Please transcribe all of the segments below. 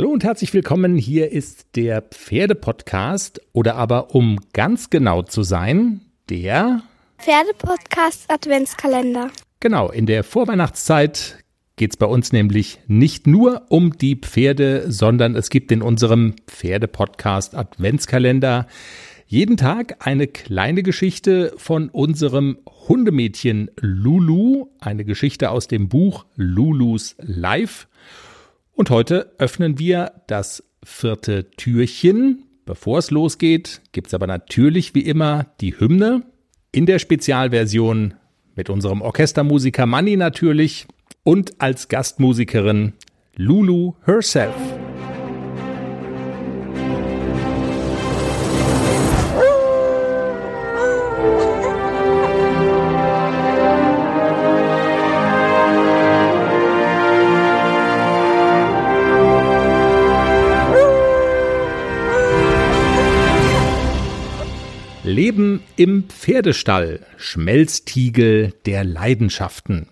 Hallo und herzlich willkommen. Hier ist der Pferdepodcast oder aber um ganz genau zu sein, der Pferdepodcast Adventskalender. Genau, in der Vorweihnachtszeit geht es bei uns nämlich nicht nur um die Pferde, sondern es gibt in unserem Pferdepodcast Adventskalender jeden Tag eine kleine Geschichte von unserem Hundemädchen Lulu, eine Geschichte aus dem Buch Lulus Life. Und heute öffnen wir das vierte Türchen. Bevor es losgeht, gibt es aber natürlich wie immer die Hymne in der Spezialversion mit unserem Orchestermusiker Manny natürlich und als Gastmusikerin Lulu herself. Leben im Pferdestall, Schmelztiegel der Leidenschaften.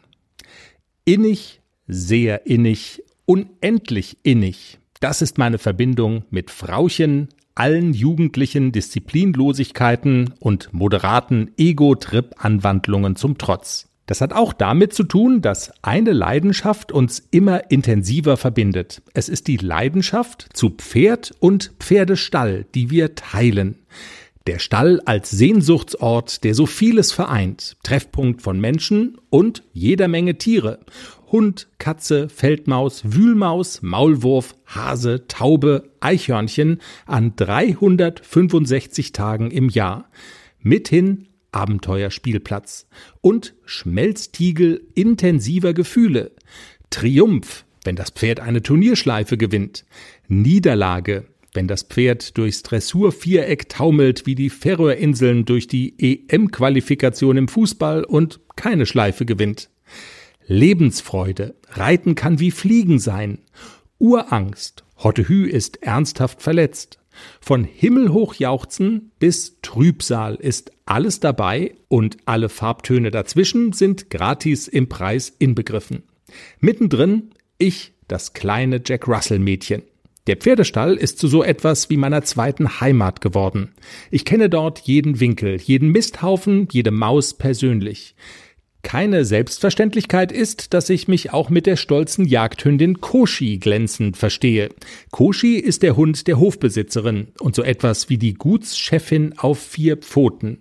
Innig, sehr innig, unendlich innig. Das ist meine Verbindung mit Frauchen, allen jugendlichen Disziplinlosigkeiten und moderaten Ego-Trip-Anwandlungen zum Trotz. Das hat auch damit zu tun, dass eine Leidenschaft uns immer intensiver verbindet. Es ist die Leidenschaft zu Pferd und Pferdestall, die wir teilen. Der Stall als Sehnsuchtsort, der so vieles vereint, Treffpunkt von Menschen und jeder Menge Tiere. Hund, Katze, Feldmaus, Wühlmaus, Maulwurf, Hase, Taube, Eichhörnchen an 365 Tagen im Jahr. Mithin Abenteuerspielplatz und Schmelztiegel intensiver Gefühle. Triumph, wenn das Pferd eine Turnierschleife gewinnt. Niederlage, wenn das Pferd durchs Dressurviereck taumelt wie die Färöerinseln durch die EM-Qualifikation im Fußball und keine Schleife gewinnt. Lebensfreude, Reiten kann wie Fliegen sein. Urangst, Hottehü ist ernsthaft verletzt. Von himmelhoch jauchzen bis Trübsal ist alles dabei und alle Farbtöne dazwischen sind gratis im Preis inbegriffen. Mittendrin ich, das kleine Jack Russell Mädchen. Der Pferdestall ist zu so etwas wie meiner zweiten Heimat geworden. Ich kenne dort jeden Winkel, jeden Misthaufen, jede Maus persönlich. Keine Selbstverständlichkeit ist, dass ich mich auch mit der stolzen Jagdhündin Koshi glänzend verstehe. Koshi ist der Hund der Hofbesitzerin und so etwas wie die Gutschefin auf vier Pfoten.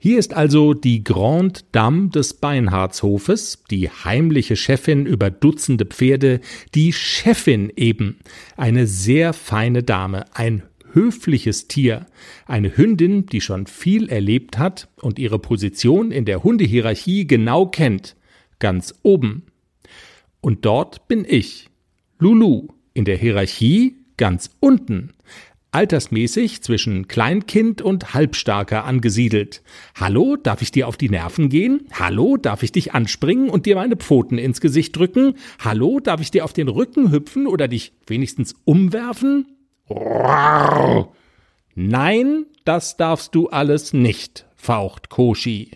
Hier ist also die Grande Dame des Beinhardshofes, die heimliche Chefin über Dutzende Pferde, die Chefin eben, eine sehr feine Dame, ein höfliches Tier, eine Hündin, die schon viel erlebt hat und ihre Position in der Hundehierarchie genau kennt, ganz oben. Und dort bin ich, Lulu, in der Hierarchie ganz unten, altersmäßig zwischen Kleinkind und Halbstarker angesiedelt. Hallo, darf ich dir auf die Nerven gehen? Hallo, darf ich dich anspringen und dir meine Pfoten ins Gesicht drücken? Hallo, darf ich dir auf den Rücken hüpfen oder dich wenigstens umwerfen? Nein, das darfst du alles nicht, faucht Koshi.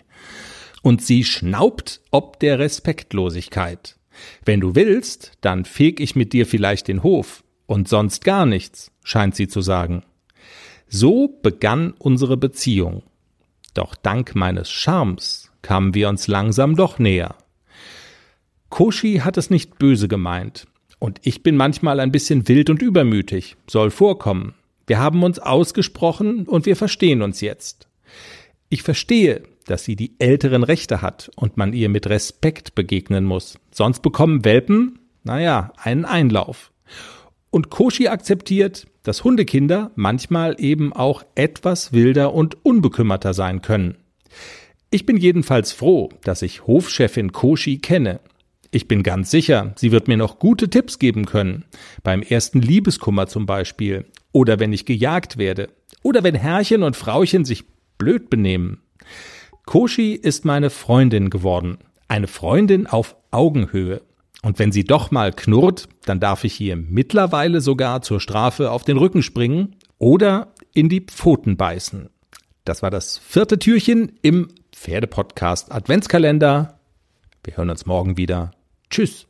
Und sie schnaubt ob der Respektlosigkeit. Wenn du willst, dann feg ich mit dir vielleicht den Hof und sonst gar nichts scheint sie zu sagen. So begann unsere Beziehung. Doch dank meines Charmes kamen wir uns langsam doch näher. Koshi hat es nicht böse gemeint. Und ich bin manchmal ein bisschen wild und übermütig. Soll vorkommen. Wir haben uns ausgesprochen und wir verstehen uns jetzt. Ich verstehe, dass sie die älteren Rechte hat und man ihr mit Respekt begegnen muss. Sonst bekommen Welpen, naja, einen Einlauf. Und Koshi akzeptiert, dass Hundekinder manchmal eben auch etwas wilder und unbekümmerter sein können. Ich bin jedenfalls froh, dass ich Hofchefin Koshi kenne. Ich bin ganz sicher, sie wird mir noch gute Tipps geben können. Beim ersten Liebeskummer zum Beispiel. Oder wenn ich gejagt werde. Oder wenn Herrchen und Frauchen sich blöd benehmen. Koshi ist meine Freundin geworden. Eine Freundin auf Augenhöhe. Und wenn sie doch mal knurrt, dann darf ich ihr mittlerweile sogar zur Strafe auf den Rücken springen oder in die Pfoten beißen. Das war das vierte Türchen im Pferdepodcast Adventskalender. Wir hören uns morgen wieder. Tschüss.